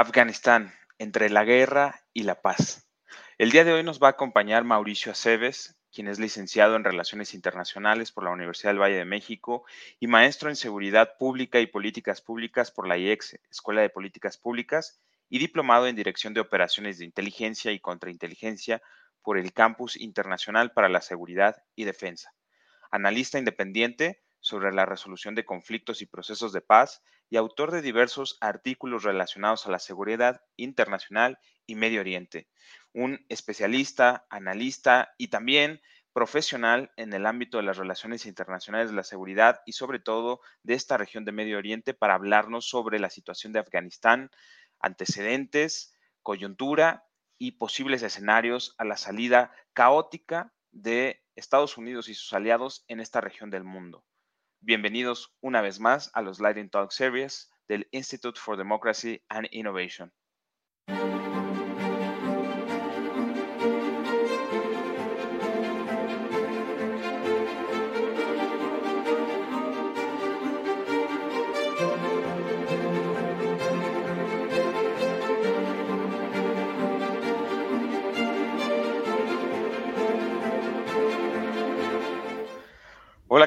Afganistán, entre la guerra y la paz. El día de hoy nos va a acompañar Mauricio Aceves, quien es licenciado en Relaciones Internacionales por la Universidad del Valle de México y maestro en Seguridad Pública y Políticas Públicas por la IEX, Escuela de Políticas Públicas, y diplomado en Dirección de Operaciones de Inteligencia y Contrainteligencia por el Campus Internacional para la Seguridad y Defensa. Analista independiente sobre la resolución de conflictos y procesos de paz y autor de diversos artículos relacionados a la seguridad internacional y Medio Oriente. Un especialista, analista y también profesional en el ámbito de las relaciones internacionales de la seguridad y sobre todo de esta región de Medio Oriente para hablarnos sobre la situación de Afganistán, antecedentes, coyuntura y posibles escenarios a la salida caótica de Estados Unidos y sus aliados en esta región del mundo. Bienvenidos una vez más a los Lighting Talk Series del Institute for Democracy and Innovation.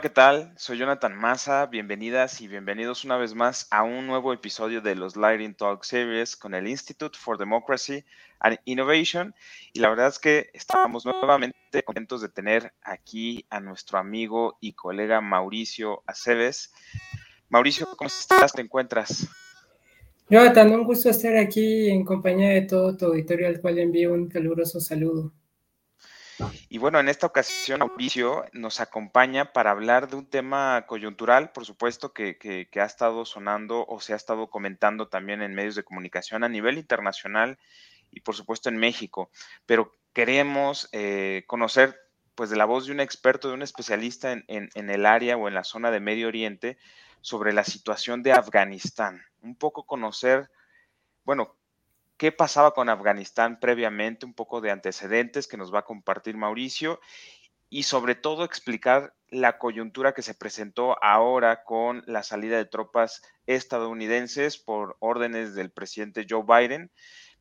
¿Qué tal? Soy Jonathan Massa. Bienvenidas y bienvenidos una vez más a un nuevo episodio de los Lighting Talk Series con el Institute for Democracy and Innovation. Y la verdad es que estamos nuevamente contentos de tener aquí a nuestro amigo y colega Mauricio Aceves. Mauricio, ¿cómo estás? ¿Te encuentras? Jonathan, un gusto estar aquí en compañía de todo tu auditorio, al cual envío un caluroso saludo. Y bueno, en esta ocasión Mauricio nos acompaña para hablar de un tema coyuntural, por supuesto, que, ha estado sonando o se ha estado comentando también en medios de comunicación a nivel internacional y por supuesto en México. Pero queremos eh, conocer pues de la voz de un experto, de un especialista en, en el área o en la zona de Medio Oriente sobre la situación de Afganistán. Un poco conocer, bueno, qué pasaba con Afganistán previamente, un poco de antecedentes que nos va a compartir Mauricio y sobre todo explicar la coyuntura que se presentó ahora con la salida de tropas estadounidenses por órdenes del presidente Joe Biden,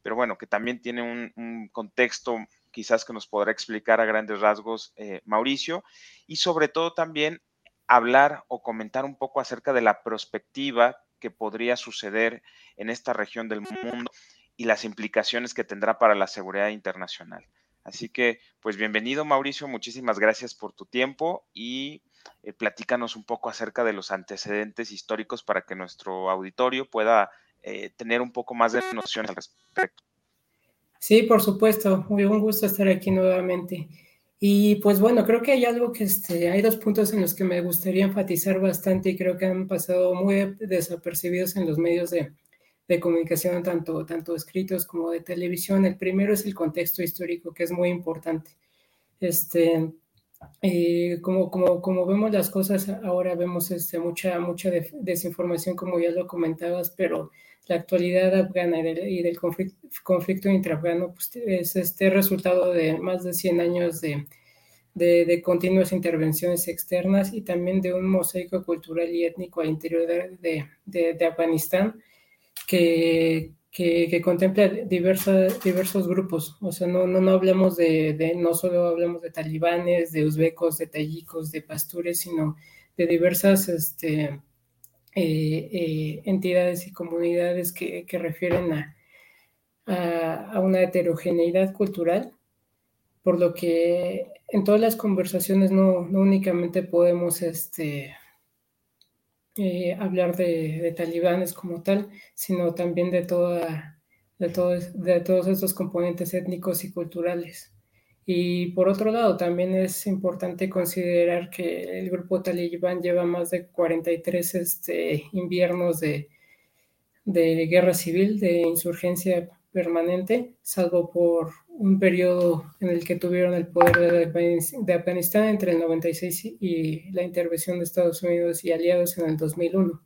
pero bueno, que también tiene un, contexto quizás que nos podrá explicar a grandes rasgos eh, Mauricio, y sobre todo también hablar o comentar un poco acerca de la perspectiva que podría suceder en esta región del mundo y las implicaciones que tendrá para la seguridad internacional. Así que, pues bienvenido Mauricio, muchísimas gracias por tu tiempo y eh, platícanos un poco acerca de los antecedentes históricos para que nuestro auditorio pueda eh, tener un poco más de noción al respecto. Sí, por supuesto, muy un gusto estar aquí nuevamente. Y pues bueno, creo que hay algo que este, hay dos puntos en los que me gustaría enfatizar bastante y creo que han pasado muy desapercibidos en los medios de, de comunicación, tanto, tanto escritos como de televisión. El primero es el contexto histórico, que es muy importante. Este, eh, como, como, como vemos las cosas, ahora vemos este, mucha, mucha desinformación, como ya lo comentabas, pero la actualidad afgana y del, conflicto, conflicto intraafgano pues, es este resultado de más de 100 años de, de, de, continuas intervenciones externas y también de un mosaico cultural y étnico al interior de, de, de Afganistán que, que, contempla diversos, diversos grupos. O sea, no, no, no hablamos de, de, no solo hablamos de talibanes, de uzbecos, de tayikos, de pastures, sino de diversas este, eh, eh, entidades y comunidades que, que refieren a, a, a, una heterogeneidad cultural, por lo que en todas las conversaciones no, no únicamente podemos este, eh, hablar de, talibanes como tal, sino también de, toda, de, de todos estos componentes étnicos y culturales. Y por otro lado, también es importante considerar que el grupo talibán lleva más de 43 este, inviernos de, de guerra civil, de insurgencia permanente, salvo por un periodo en el que tuvieron el poder de Afganistán entre el 96 y la intervención de Estados Unidos y aliados en el 2001.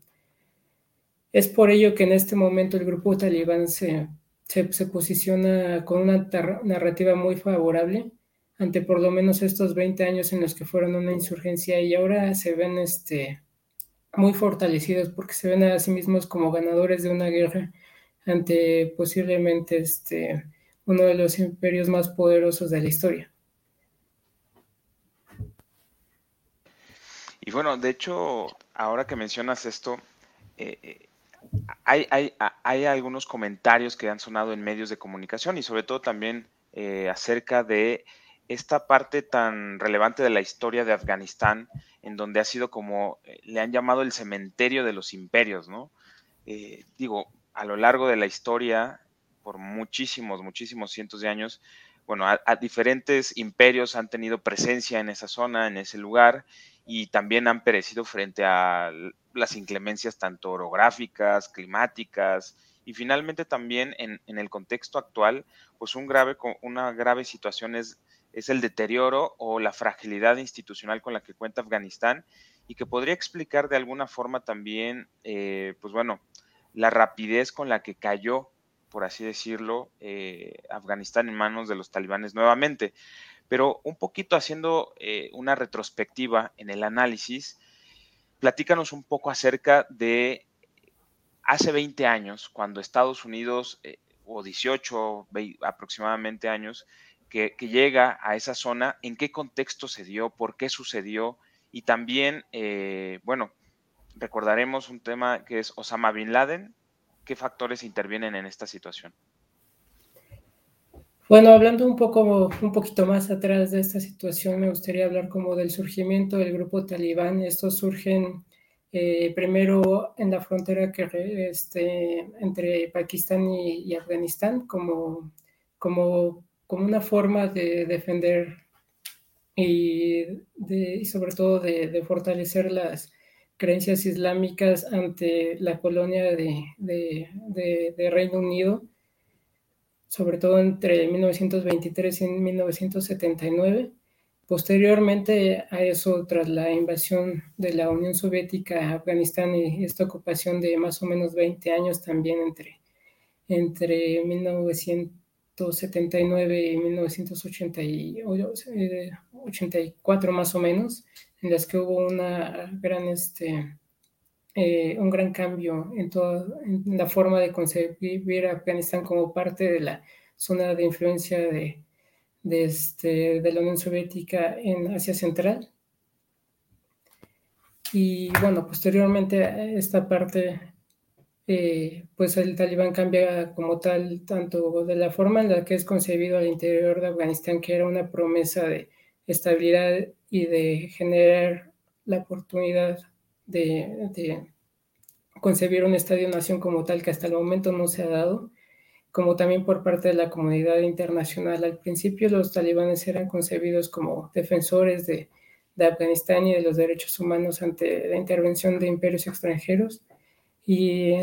Es por ello que en este momento el grupo talibán se, se, posiciona con una narrativa muy favorable ante por lo menos estos 20 años en los que fueron una insurgencia y ahora se ven este, muy fortalecidos porque se ven a sí mismos como ganadores de una guerra ante posiblemente este, uno de los imperios más poderosos de la historia. Y bueno, de hecho, ahora que mencionas esto, eh, eh, hay, hay, algunos comentarios que han sonado en medios de comunicación y sobre todo también eh, acerca de esta parte tan relevante de la historia de Afganistán, en donde ha sido como le han llamado el cementerio de los imperios, ¿no? digo, a lo largo de la historia, por muchísimos, muchísimos cientos de años, bueno, diferentes imperios han tenido presencia en esa zona, en ese lugar, y también han perecido frente a las inclemencias tanto orográficas, climáticas, y finalmente también en, el contexto actual, pues una grave situación es, es el deterioro o la fragilidad institucional con la que cuenta Afganistán y que podría explicar de alguna forma también, eh, pues bueno, la rapidez con la que cayó, por así decirlo, eh, Afganistán en manos de los talibanes nuevamente. Pero un poquito haciendo eh, una retrospectiva en el análisis, platícanos un poco acerca de hace 20 años, cuando Estados Unidos, eh, o 18 aproximadamente años, que, llega a esa zona, en qué contexto se dio, por qué sucedió, y también, bueno, recordaremos un tema que es Osama Bin Laden. ¿Qué factores intervienen en esta situación? Bueno, hablando un poco, un poquito más atrás de esta situación, me gustaría hablar como del surgimiento del grupo talibán. Estos surgen eh, primero en la frontera que, este, entre Pakistán y, Afganistán como, como, como, una forma de defender y, sobre todo de fortalecer las, creencias islámicas ante la colonia de, Reino Unido, sobre todo entre 1923 y 1979. Posteriormente a eso, tras la invasión de la Unión Soviética a Afganistán y esta ocupación de más o menos 20 años también entre, entre 1979 y 1984 más o menos, en las que hubo una gran, este, eh, un gran cambio en, toda, en la forma de concebir a Afganistán como parte de la zona de influencia de, de, este, de la Unión Soviética en Asia Central. Y bueno, posteriormente esta parte, eh, pues el talibán cambia como tal, tanto de la forma en la que es concebido al interior de Afganistán, que era una promesa de estabilidad y de generar la oportunidad de, concebir un estadio-nación como tal que hasta el momento no se ha dado, como también por parte de la comunidad internacional. Al principio los talibanes eran concebidos como defensores de, Afganistán y de los derechos humanos ante la intervención de imperios extranjeros y,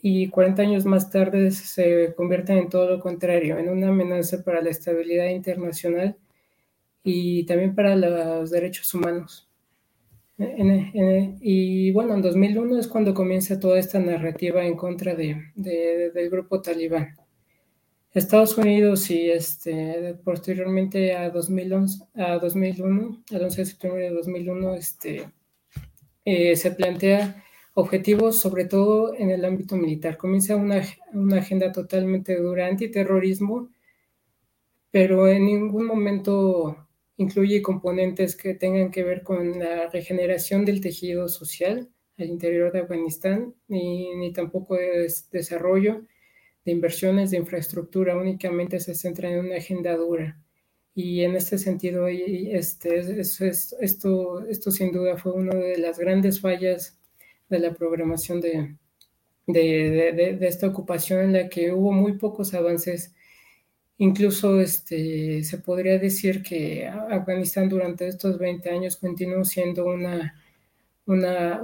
y 40 años más tarde se convierten en todo lo contrario, en una amenaza para la estabilidad internacional y también para los derechos humanos. y bueno, en 2001 es cuando comienza toda esta narrativa en contra de, del grupo talibán. Estados Unidos y este, posteriormente a, 2011, a 2001, al 11 de septiembre de 2001, este, eh, se plantea objetivos sobre todo en el ámbito militar. Comienza una, una agenda totalmente dura antiterrorismo, pero en ningún momento incluye componentes que tengan que ver con la regeneración del tejido social al interior de Afganistán, ni, ni tampoco es desarrollo de inversiones de infraestructura, únicamente se centra en una agenda dura. Y en este sentido, este, esto, esto sin duda fue una de las grandes fallas de la programación de, de, de, de esta ocupación en la que hubo muy pocos avances Incluso este, se podría decir que Afganistán durante estos 20 años continuó siendo una, una,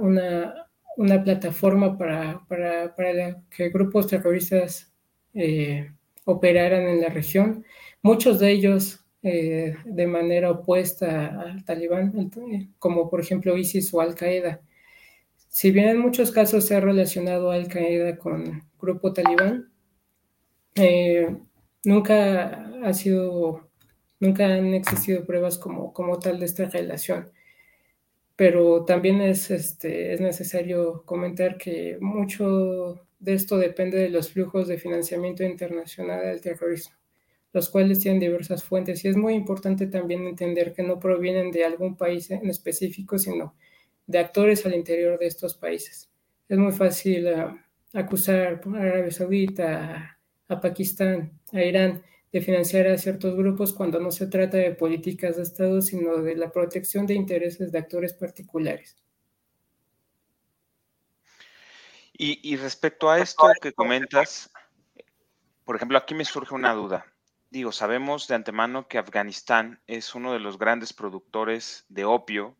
una, plataforma para, para, para, que grupos terroristas eh, operaran en la región, muchos de ellos eh, de manera opuesta al talibán, como por ejemplo ISIS o Al Qaeda. Si bien en muchos casos se ha relacionado Al Qaeda con grupo talibán, eh, nunca ha sido, nunca han existido pruebas como, como tal de esta relación. Pero también es, este, es necesario comentar que mucho de esto depende de los flujos de financiamiento internacional del terrorismo, los cuales tienen diversas fuentes y es muy importante también entender que no provienen de algún país en específico, sino de actores al interior de estos países. Es muy fácil uh, acusar a Arabia Saudita, a, Pakistán, a Irán de financiar a ciertos grupos cuando no se trata de políticas de Estado, sino de la protección de intereses de actores particulares. Y, respecto a esto que comentas, por ejemplo, aquí me surge una duda. Digo, sabemos de antemano que Afganistán es uno de los grandes productores de opio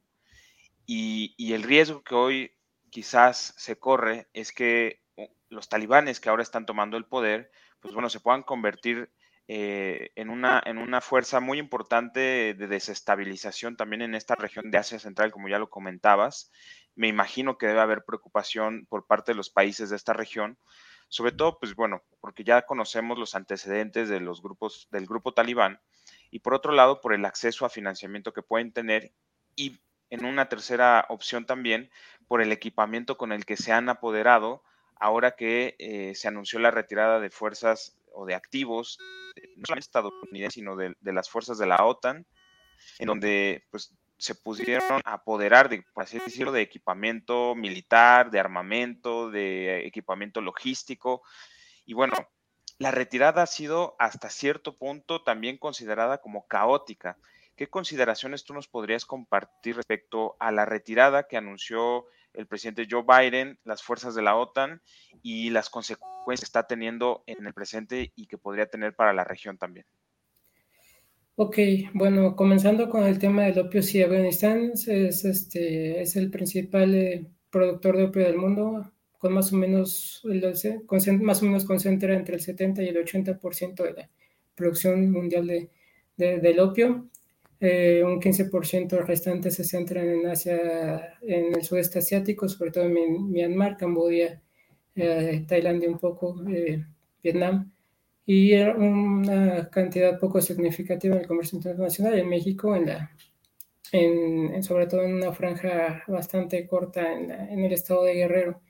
y, el riesgo que hoy quizás se corre es que los talibanes que ahora están tomando el poder, pues bueno, se puedan convertir eh, en, una, en una fuerza muy importante de desestabilización también en esta región de Asia Central, como ya lo comentabas. Me imagino que debe haber preocupación por parte de los países de esta región, sobre todo, pues bueno, porque ya conocemos los antecedentes de los grupos, del grupo talibán, y por otro lado, por el acceso a financiamiento que pueden tener y en una tercera opción también, por el equipamiento con el que se han apoderado ahora que eh, se anunció la retirada de fuerzas o de activos, no solamente estadounidenses, sino de, las fuerzas de la OTAN, en donde pues se pudieron apoderar, de, por así decirlo, de equipamiento militar, de armamento, de equipamiento logístico. Y bueno, la retirada ha sido hasta cierto punto también considerada como caótica. ¿Qué consideraciones tú nos podrías compartir respecto a la retirada que anunció el presidente Joe Biden, las fuerzas de la OTAN y las consecuencias que está teniendo en el presente y que podría tener para la región también. Ok, bueno, comenzando con el tema del opio, sí, Afganistán es, este, es el principal eh, productor de opio del mundo, con más o menos, más o menos concentra entre el 70 y el 80% de la producción mundial de, del opio. Eh, un 15% restante se centran en Asia, en el sudeste asiático, sobre todo en Myanmar, Camboya, eh, Tailandia un poco, eh, Vietnam, y una cantidad poco significativa en el comercio internacional en México, en la, en, sobre todo en una franja bastante corta en, el estado de Guerrero.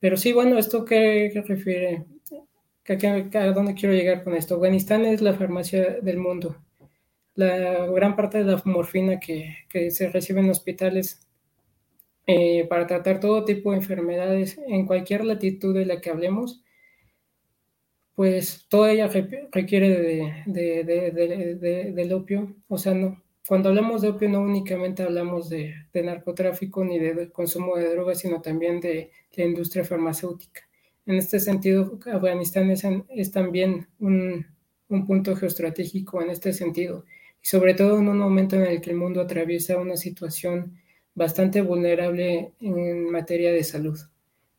Pero sí, bueno, ¿esto qué, refiere? ¿A dónde quiero llegar con esto? Afganistán es la farmacia del mundo la gran parte de la morfina que, se recibe en hospitales eh, para tratar todo tipo de enfermedades en cualquier latitud de la que hablemos, pues toda ella requiere de, del opio. O sea, no, cuando hablamos de opio no únicamente hablamos de, narcotráfico ni de consumo de drogas, sino también de la industria farmacéutica. En este sentido, Afganistán es, es también un, un punto geoestratégico en este sentido sobre todo en un momento en el que el mundo atraviesa una situación bastante vulnerable en materia de salud,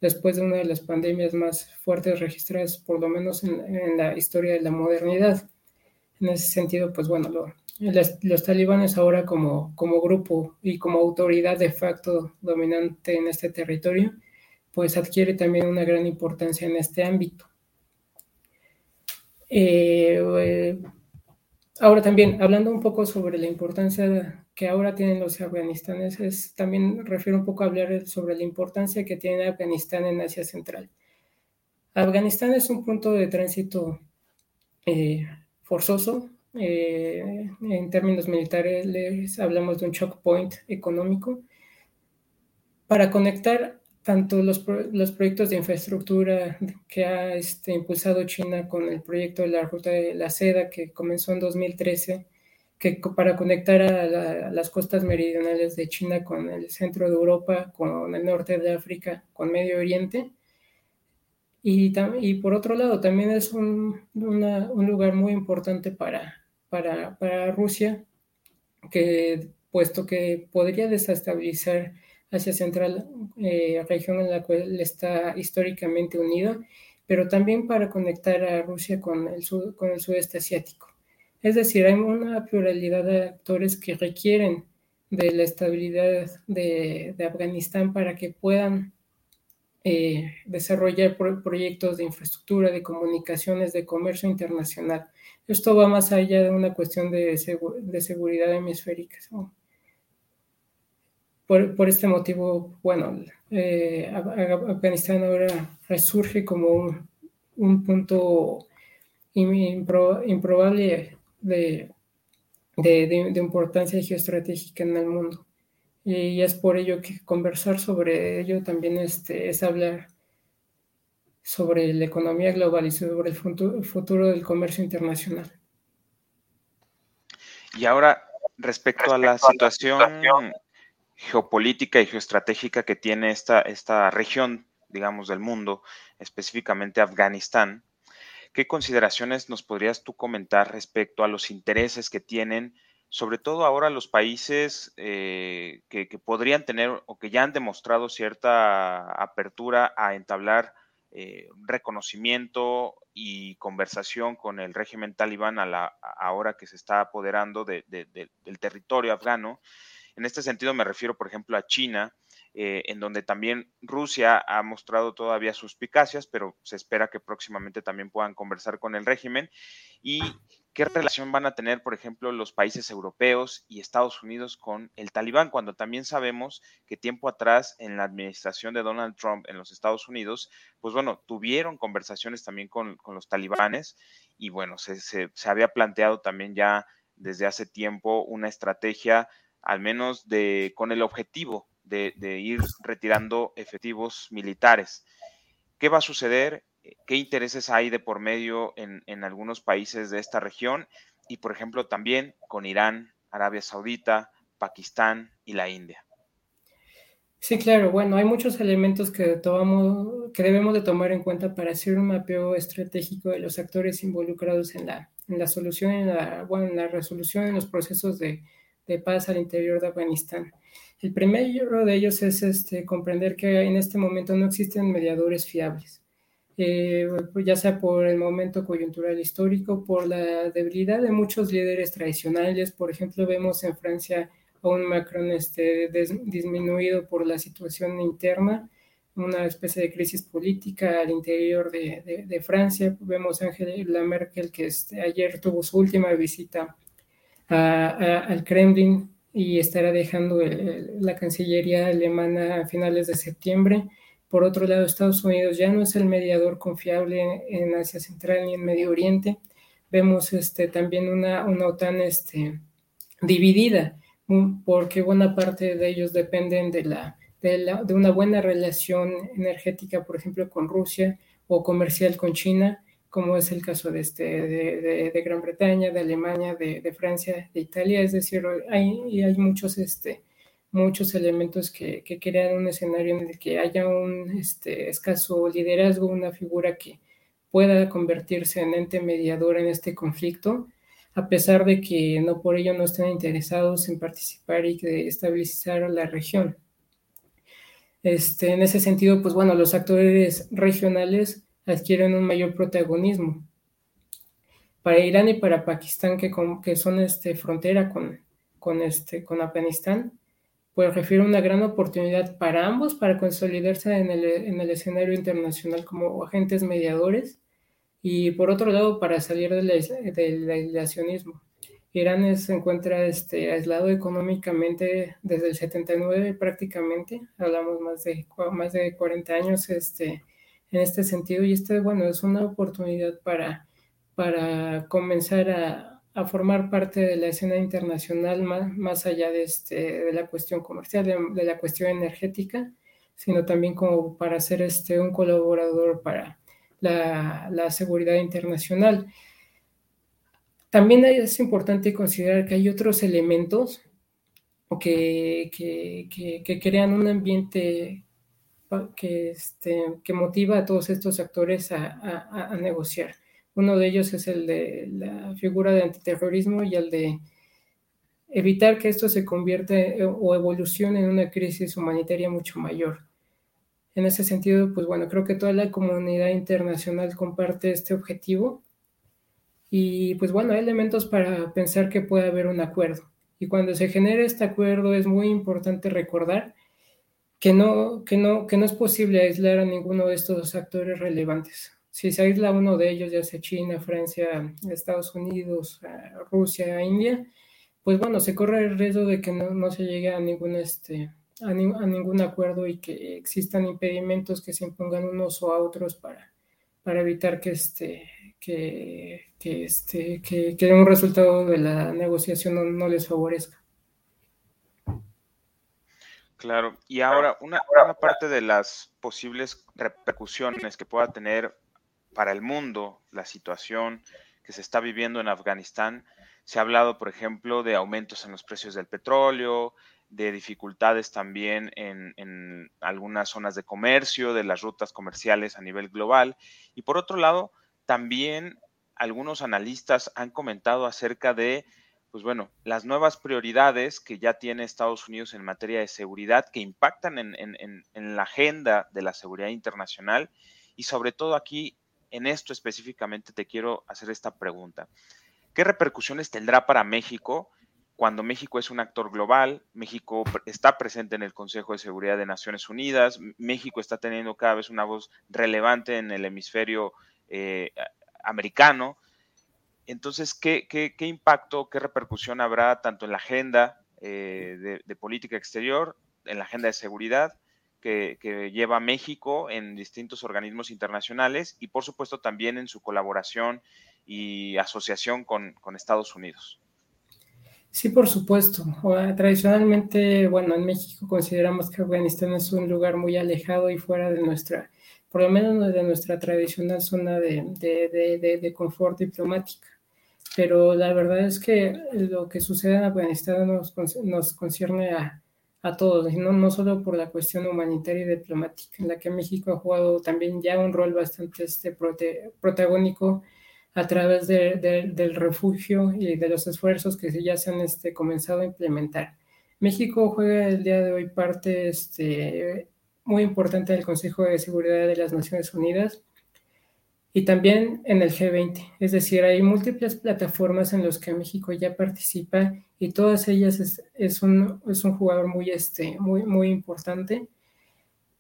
después de una de las pandemias más fuertes registradas, por lo menos en, la historia de la modernidad. En ese sentido, pues bueno, los talibanes ahora como, como grupo y como autoridad de facto dominante en este territorio, pues adquiere también una gran importancia en este ámbito. Eh, eh, Ahora también, hablando un poco sobre la importancia que ahora tienen los afganistaneses, también refiero un poco a hablar sobre la importancia que tiene Afganistán en Asia Central. Afganistán es un punto de tránsito eh, forzoso. Eh, en términos militares, hablamos de un choke point económico para conectar tanto los, los, proyectos de infraestructura que ha este, impulsado China con el proyecto de la ruta de la seda que comenzó en 2013, que para conectar a, las costas meridionales de China con el centro de Europa, con el norte de África, con Medio Oriente. Y, y por otro lado, también es un, un lugar muy importante para, para, para Rusia, que, puesto que podría desestabilizar Asia Central, eh, región en la cual está históricamente unida, pero también para conectar a Rusia con el, con el sudeste asiático. Es decir, hay una pluralidad de actores que requieren de la estabilidad de, Afganistán para que puedan eh, desarrollar proyectos de infraestructura, de comunicaciones, de comercio internacional. Esto va más allá de una cuestión de seguridad hemisférica. Por, este motivo, bueno, eh, Afganistán ahora resurge como un, punto improbable de, de, importancia geoestratégica en el mundo. Y es por ello que conversar sobre ello también este, es hablar sobre la economía global y sobre el futuro, del comercio internacional. Y ahora, respecto a la situación geopolítica y geoestratégica que tiene esta, esta región, digamos, del mundo, específicamente Afganistán, ¿qué consideraciones nos podrías tú comentar respecto a los intereses que tienen, sobre todo ahora los países eh, que, podrían tener o que ya han demostrado cierta apertura a entablar eh, reconocimiento y conversación con el régimen talibán ahora que se está apoderando del territorio afgano? En este sentido me refiero, por ejemplo, a China, eh, en donde también Rusia ha mostrado todavía suspicacias, pero se espera que próximamente también puedan conversar con el régimen. ¿Y qué relación van a tener, por ejemplo, los países europeos y Estados Unidos con el talibán, cuando también sabemos que tiempo atrás, en la administración de Donald Trump en los Estados Unidos, pues bueno, tuvieron conversaciones también con, los talibanes y bueno, se, se había planteado también ya desde hace tiempo una estrategia al menos con el objetivo de, ir retirando efectivos militares. ¿Qué va a suceder? ¿Qué intereses hay de por medio en, algunos países de esta región? Y, por ejemplo, también con Irán, Arabia Saudita, Pakistán y la India. Sí, claro. Bueno, hay muchos elementos que, debemos de tomar en cuenta para hacer un mapeo estratégico de los actores involucrados en la, solución, en la resolución, en los procesos de, de paz al interior de Afganistán. El primero de ellos es este, comprender que en este momento no existen mediadores fiables, eh, ya sea por el momento coyuntural histórico, por la debilidad de muchos líderes tradicionales. Por ejemplo, vemos en Francia a un Macron este, disminuido por la situación interna, una especie de crisis política al interior de, Francia. Vemos a Angela Merkel que este, ayer tuvo su última visita al Kremlin y estará dejando la Cancillería alemana a finales de septiembre. Por otro lado, Estados Unidos ya no es el mediador confiable en, Asia Central ni en Medio Oriente. Vemos este, también una, una OTAN este, dividida, porque buena parte de ellos dependen de, la, de, la, de una buena relación energética, por ejemplo, con Rusia o comercial con China, como es el caso de, este, de, Gran Bretaña, de Alemania, de, Francia, de Italia, es decir, hay, hay muchos, este, muchos elementos que, crean un escenario en el que haya un este, escaso liderazgo, una figura que pueda convertirse en ente mediador en este conflicto, a pesar de que no por ello no estén interesados en participar y de estabilizar la región. Este, en ese sentido, pues bueno, los actores regionales adquieren un mayor protagonismo. Para Irán y para Pakistán, que, son este, frontera con, con, este, con Afganistán, pues refiere una gran oportunidad para ambos para consolidarse en el, en el escenario internacional como agentes mediadores y por otro lado para salir del, del aislacionismo. Irán se encuentra este, aislado económicamente desde el 79 prácticamente, hablamos más de, más de 40 años este, en este sentido y este, bueno, es una oportunidad para, para comenzar a, formar parte de la escena internacional más, más allá de, este, de la cuestión comercial, de, la cuestión energética, sino también como para ser este, un colaborador para la, seguridad internacional. También es importante considerar que hay otros elementos que, que, que crean un ambiente que, este, que motiva a todos estos actores a, negociar. Uno de ellos es el de la figura de antiterrorismo y el de evitar que esto se convierta eh, o evolucione en una crisis humanitaria mucho mayor. En ese sentido, pues bueno, creo que toda la comunidad internacional comparte este objetivo y pues bueno, hay elementos para pensar que puede haber un acuerdo. Y cuando se genere este acuerdo es muy importante recordar que no, que no, que no es posible aislar a ninguno de estos actores relevantes. Si se aísla uno de ellos, ya sea China, Francia, Estados Unidos, Rusia, India, pues bueno, se corre el riesgo de que no, se llegue a ningún, este, a, ningún acuerdo y que existan impedimentos que se impongan unos o a otros para, para evitar que este que, este, que, que un resultado de la negociación no, les favorezca. Claro, y ahora una, una, parte de las posibles repercusiones que pueda tener para el mundo la situación que se está viviendo en Afganistán, se ha hablado, por ejemplo, de aumentos en los precios del petróleo, de dificultades también en, en algunas zonas de comercio, de las rutas comerciales a nivel global, y por otro lado, también algunos analistas han comentado acerca de, pues bueno, las nuevas prioridades que ya tiene Estados Unidos en materia de seguridad que impactan en, la agenda de la seguridad internacional y sobre todo aquí, en esto específicamente, te quiero hacer esta pregunta. ¿Qué repercusiones tendrá para México cuando México es un actor global? México está presente en el Consejo de Seguridad de Naciones Unidas, México está teniendo cada vez una voz relevante en el hemisferio eh, americano. Entonces, ¿qué, ¿qué, impacto, qué repercusión habrá tanto en la agenda eh, de, política exterior, en la agenda de seguridad que, lleva México en distintos organismos internacionales y, por supuesto, también en su colaboración y asociación con, con Estados Unidos? Sí, por supuesto. Tradicionalmente, bueno, en México consideramos que Afganistán es un lugar muy alejado y fuera de nuestra por lo menos de nuestra tradicional zona de, de, de, confort diplomática. Pero la verdad es que lo que sucede en Afganistán nos, nos concierne a, a todos, no, no solo por la cuestión humanitaria y diplomática, en la que México ha jugado también ya un rol bastante este, protagónico a través del refugio y de los esfuerzos que ya se han este, comenzado a implementar. México juega el día de hoy parte este, muy importante del Consejo de Seguridad de las Naciones Unidas y también en el G20. Es decir, hay múltiples plataformas en las que México ya participa y todas ellas es, es, un, es un, jugador muy, este, muy, muy importante.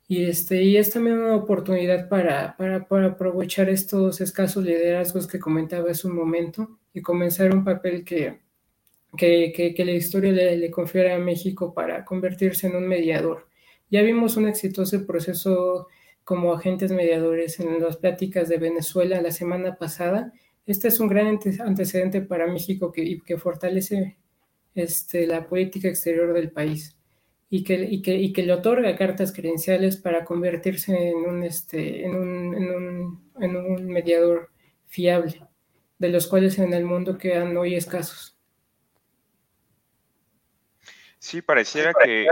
Y, este, y es también una oportunidad para, para, para aprovechar estos escasos liderazgos que comentaba hace un momento y comenzar un papel que, que, que, la historia le, le a México para convertirse en un mediador ya vimos un exitoso proceso como agentes mediadores en las pláticas de Venezuela la semana pasada. Este es un gran antecedente para México que, que fortalece este, la política exterior del país y que, y que, y que le otorga cartas credenciales para convertirse en un, este, en un, en un, en un mediador fiable, de los cuales en el mundo quedan hoy escasos. Sí, pareciera que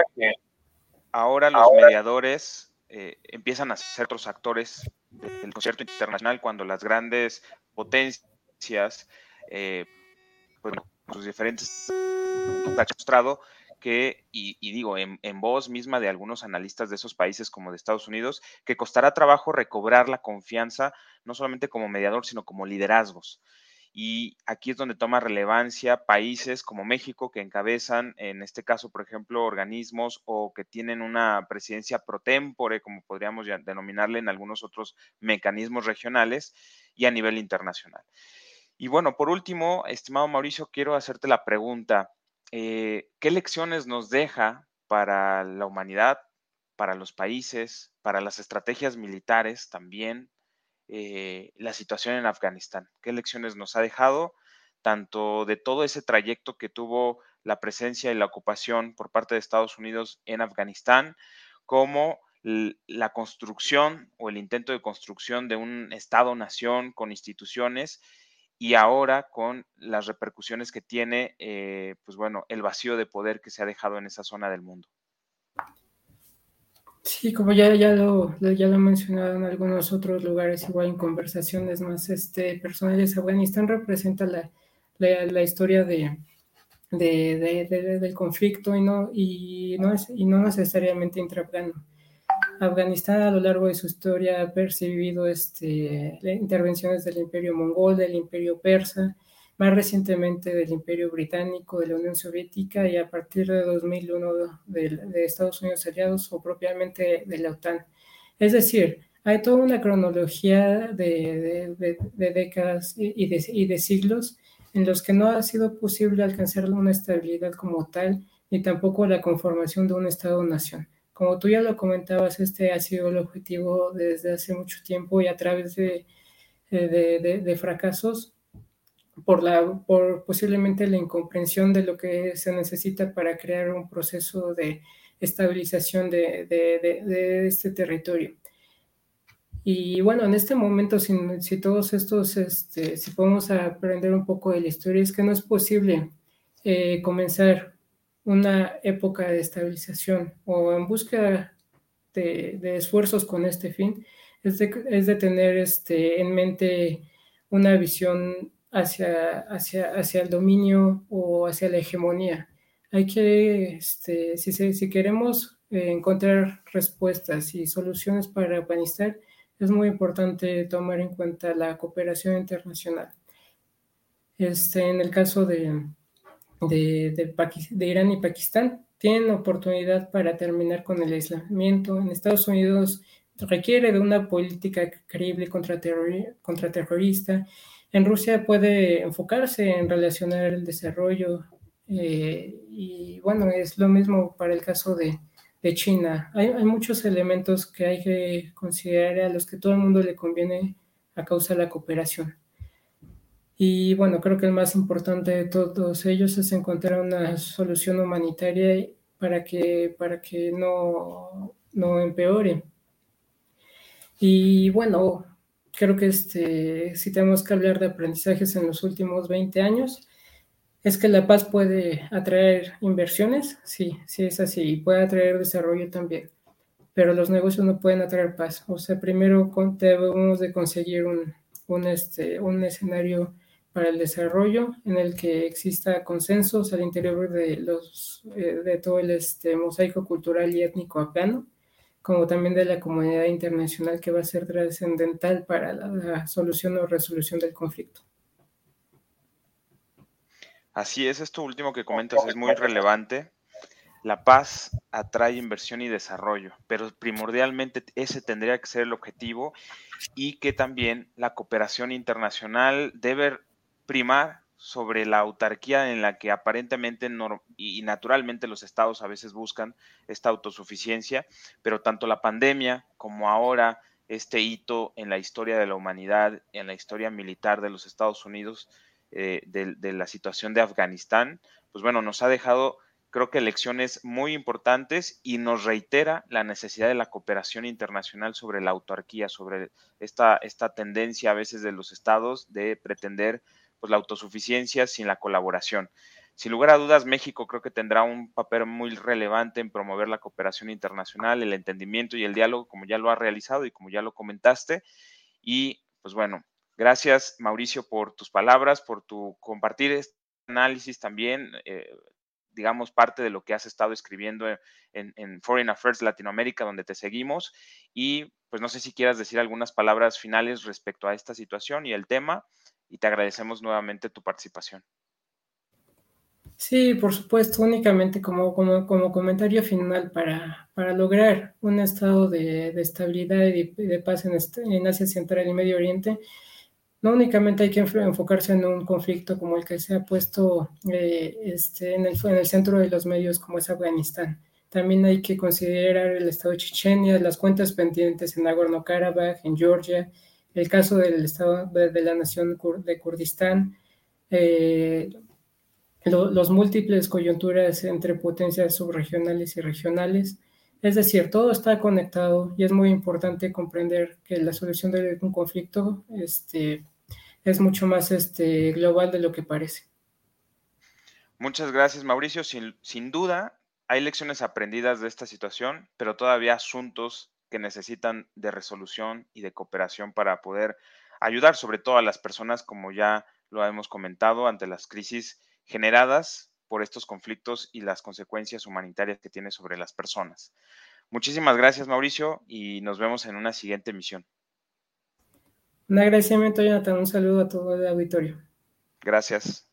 ahora los mediadores eh, empiezan a ser otros actores del concierto internacional cuando las grandes potencias, eh, pues, sus diferentes han mostrado que, y, digo, en, en, voz misma de algunos analistas de esos países como de Estados Unidos, que costará trabajo recobrar la confianza, no solamente como mediador, sino como liderazgos. Y aquí es donde toma relevancia países como México que encabezan, en este caso, por ejemplo, organismos o que tienen una presidencia pro tempore, como podríamos denominarle en algunos otros mecanismos regionales y a nivel internacional. Y bueno, por último, estimado Mauricio, quiero hacerte la pregunta, eh, ¿qué lecciones nos deja para la humanidad, para los países, para las estrategias militares también, eh, la situación en Afganistán. ¿Qué lecciones nos ha dejado? Tanto de todo ese trayecto que tuvo la presencia y la ocupación por parte de Estados Unidos en Afganistán, como la construcción o el intento de construcción de un Estado-nación con instituciones y ahora con las repercusiones que tiene, eh, pues bueno, el vacío de poder que se ha dejado en esa zona del mundo. Sí, como ya, ya, lo, ya lo he mencionado en algunos otros lugares, igual en conversaciones más este, personales, Afganistán representa la, la, historia de, de, del conflicto y no, y, no es, y no necesariamente intraplano. Afganistán a lo largo de su historia ha percibido este, intervenciones del imperio mongol, del imperio persa, más recientemente del Imperio Británico, de la Unión Soviética y a partir de 2001 de, Estados Unidos aliados o propiamente de la OTAN. Es decir, hay toda una cronología de, décadas y de, siglos en los que no ha sido posible alcanzar una estabilidad como tal ni tampoco la conformación de un Estado-nación. Como tú ya lo comentabas, este ha sido el objetivo desde hace mucho tiempo y a través de, de, de fracasos por, la, por posiblemente la incomprensión de lo que se necesita para crear un proceso de estabilización de, de este territorio. Y bueno, en este momento, si, si todos estos, este, si podemos aprender un poco de la historia, es que no es posible eh, comenzar una época de estabilización o en búsqueda de, de esfuerzos con este fin, es de, es de tener este, en mente una visión hacia, hacia, hacia el dominio o hacia la hegemonía. Hay que, este, si, si queremos eh, encontrar respuestas y soluciones para Afganistán, es muy importante tomar en cuenta la cooperación internacional. Este, en el caso de, de, de, Irán y Pakistán, tienen oportunidad para terminar con el aislamiento. En Estados Unidos requiere de una política creíble contra, contra terrorista en Rusia puede enfocarse en relacionar el desarrollo eh, y bueno, es lo mismo para el caso de, China. Hay, muchos elementos que hay que considerar a los que todo el mundo le conviene a causa de la cooperación. Y bueno, creo que el más importante de todos ellos es encontrar una solución humanitaria para que, para que no, no empeore. Y bueno, creo que este, si tenemos que hablar de aprendizajes en los últimos 20 años, es que la paz puede atraer inversiones, sí, sí es así, y puede atraer desarrollo también, pero los negocios no pueden atraer paz. O sea, primero debemos de conseguir un, un, este, un escenario para el desarrollo en el que exista consensos al interior de, los, eh, de todo el este, mosaico cultural y étnico afgano como también de la comunidad internacional que va a ser trascendental para la, solución o resolución del conflicto. Así es, esto último que comentas es muy relevante. La paz atrae inversión y desarrollo, pero primordialmente ese tendría que ser el objetivo y que también la cooperación internacional debe primar sobre la autarquía en la que aparentemente y naturalmente los estados a veces buscan esta autosuficiencia, pero tanto la pandemia como ahora este hito en la historia de la humanidad, en la historia militar de los Estados Unidos, eh, de, la situación de Afganistán, pues bueno, nos ha dejado creo que lecciones muy importantes y nos reitera la necesidad de la cooperación internacional sobre la autarquía, sobre esta, esta tendencia a veces de los estados de pretender pues, la autosuficiencia sin la colaboración. Sin lugar a dudas, México creo que tendrá un papel muy relevante en promover la cooperación internacional, el entendimiento y el diálogo, como ya lo ha realizado y como ya lo comentaste. Y pues bueno, gracias Mauricio por tus palabras, por tu compartir este análisis también, eh, digamos, parte de lo que has estado escribiendo en, en, Foreign Affairs Latinoamérica, donde te seguimos. Y pues no sé si quieras decir algunas palabras finales respecto a esta situación y el tema y te agradecemos nuevamente tu participación. Sí, por supuesto, únicamente como, como, como comentario final para, para, lograr un estado de, de estabilidad y de, paz en, este, en, Asia Central y Medio Oriente, no únicamente hay que enfocarse en un conflicto como el que se ha puesto eh, este, en, el, en el centro de los medios como es Afganistán. También hay que considerar el estado de Chechenia, las cuentas pendientes en Nagorno-Karabaj, en Georgia, el caso del Estado de, la Nación de Kurdistán, eh, los múltiples coyunturas entre potencias subregionales y regionales. Es decir, todo está conectado y es muy importante comprender que la solución de un conflicto este, es mucho más este, global de lo que parece. Muchas gracias, Mauricio. Sin, sin duda, hay lecciones aprendidas de esta situación, pero todavía asuntos que necesitan de resolución y de cooperación para poder ayudar sobre todo a las personas, como ya lo hemos comentado, ante las crisis generadas por estos conflictos y las consecuencias humanitarias que tiene sobre las personas. Muchísimas gracias, Mauricio, y nos vemos en una siguiente emisión. Un agradecimiento, Jonathan. Un saludo a todo el auditorio. Gracias.